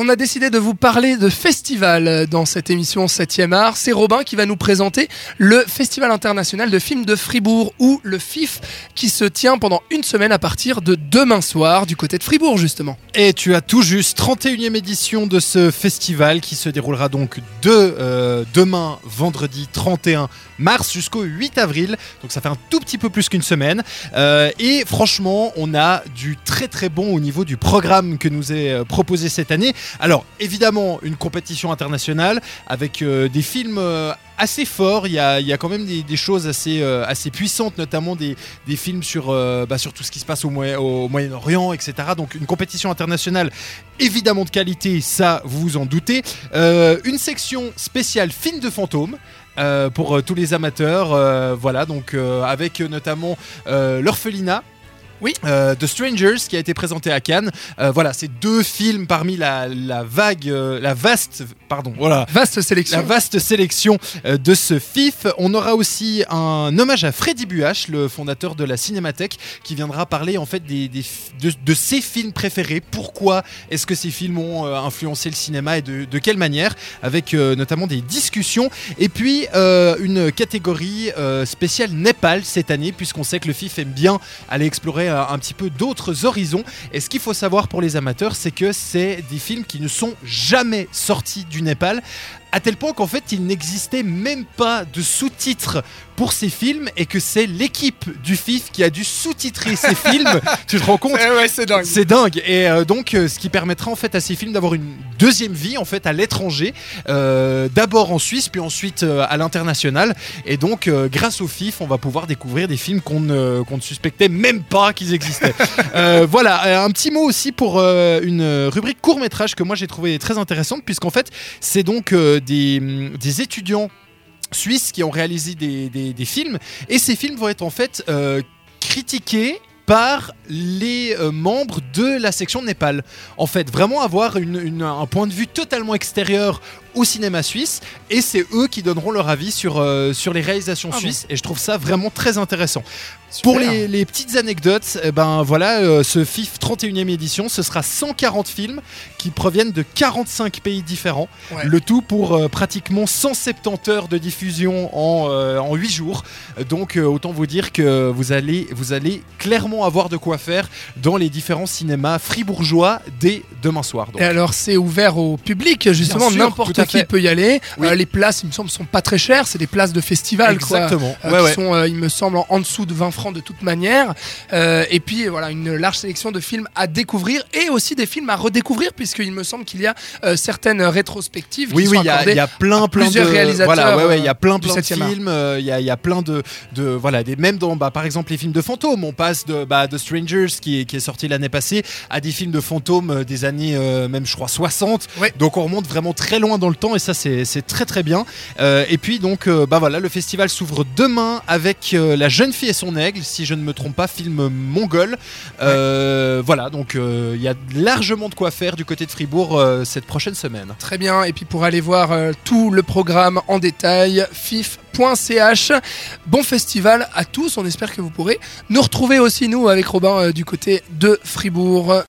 On a décidé de vous parler de festival dans cette émission 7e art. C'est Robin qui va nous présenter le Festival international de films de Fribourg ou le FIF qui se tient pendant une semaine à partir de demain soir du côté de Fribourg justement. Et tu as tout juste 31e édition de ce festival qui se déroulera donc de euh, demain vendredi 31 mars jusqu'au 8 avril. Donc ça fait un tout petit peu plus qu'une semaine. Euh, et franchement, on a du très très bon au niveau du programme que nous est euh, proposé cette année. Alors évidemment, une compétition internationale avec euh, des films assez forts. Il y a, quand même des, choses assez, assez puissantes, notamment des, films sur, bah, sur tout ce qui se passe au, Moyen-Orient, etc. Donc une compétition internationale évidemment de qualité, ça vous vous en doutez. une section spéciale film de fantômes. Euh, pour euh, tous les amateurs. Euh, voilà, donc avec notamment l'orphelinat oui. Euh, The Strangers qui a été présenté à Cannes. Euh, voilà, c'est deux films parmi la, vague, euh, la vaste, pardon, voilà, vaste sélection, la vaste sélection de ce FIF. On aura aussi un hommage à Freddy Buach, le fondateur de la Cinémathèque, qui viendra parler en fait des, de, ses films préférés. Pourquoi est-ce que ces films ont influencé le cinéma et de, quelle manière, avec notamment des discussions. Et puis une catégorie spéciale Népal cette année, puisqu'on sait que le FIF aime bien aller explorer euh, un petit peu d'autres horizons. Et ce qu'il faut savoir pour les amateurs, c'est que c'est des films qui ne sont jamais sortis du Népal à tel point qu'en fait il n'existait même pas de sous-titres pour ces films et que c'est l'équipe du FIF qui a dû sous-titrer ces films. Tu te rends compte C'est dingue. C'est dingue. Et euh, donc euh, ce qui permettra en fait à ces films d'avoir une deuxième vie en fait à l'étranger, euh, d'abord en Suisse puis ensuite à l'international. Et donc grâce au FIF, on va pouvoir découvrir des films qu'on ne, qu'on ne suspectait même pas qu'ils existaient. voilà, un petit mot aussi pour une rubrique court métrage que moi j'ai trouvé très intéressante puisqu'en fait c'est donc des, étudiants suisses qui ont réalisé des, films et ces films vont être en fait euh, critiqués par les euh, membres de la section Népal. En fait, vraiment avoir un point de vue totalement extérieur au cinéma suisse et c'est eux qui donneront leur avis sur, euh, sur les réalisations ah suisses et je trouve ça vraiment très intéressant. Pour les, petites anecdotes, eh ben voilà, euh, ce FIF 31e édition, ce sera 140 films qui proviennent de 45 pays différents. Le tout pour euh, pratiquement 170 heures de diffusion en, en 8 jours. Donc autant vous dire que vous allez, vous allez clairement avoir de quoi faire dans les différents cinémas fribourgeois dès demain soir. Et alors c'est ouvert au public, justement, n'importe qui peut y aller. Euh, les places, il me semble, sont pas très chères. C'est des places de festival, Exactement. Euh, qui sont, euh, il me semble, en, dessous de 20 francs de toute manière. et puis voilà, une large sélection de films à découvrir et aussi des films à redécouvrir, puisqu'il me semble qu'il y a certaines rétrospectives. Oui, qui oui, il y, a plein, plein plusieurs de réalisateurs. Voilà, ouais, ouais, il y a plein, plein de films. Il y, y, a plein de, de voilà, des, même dans, bah, par exemple, les films de fantômes. On passe de, bah, de Strangers qui est, qui est sorti l'année passée à des films de fantômes des années, même je crois 60. Donc on remonte vraiment très loin dans le temps et ça c'est très très bien. Euh, et puis donc euh, bah voilà, le festival s'ouvre demain avec euh, La jeune fille et son aigle, si je ne me trompe pas, film mongol. Voilà, donc il y a largement de quoi faire du côté de Fribourg cette prochaine semaine. Très bien, et puis pour aller voir tout le programme en détail, fif.ch. Bon festival à tous, on espère que vous pourrez nous retrouver aussi nous avec Robin du côté de Fribourg.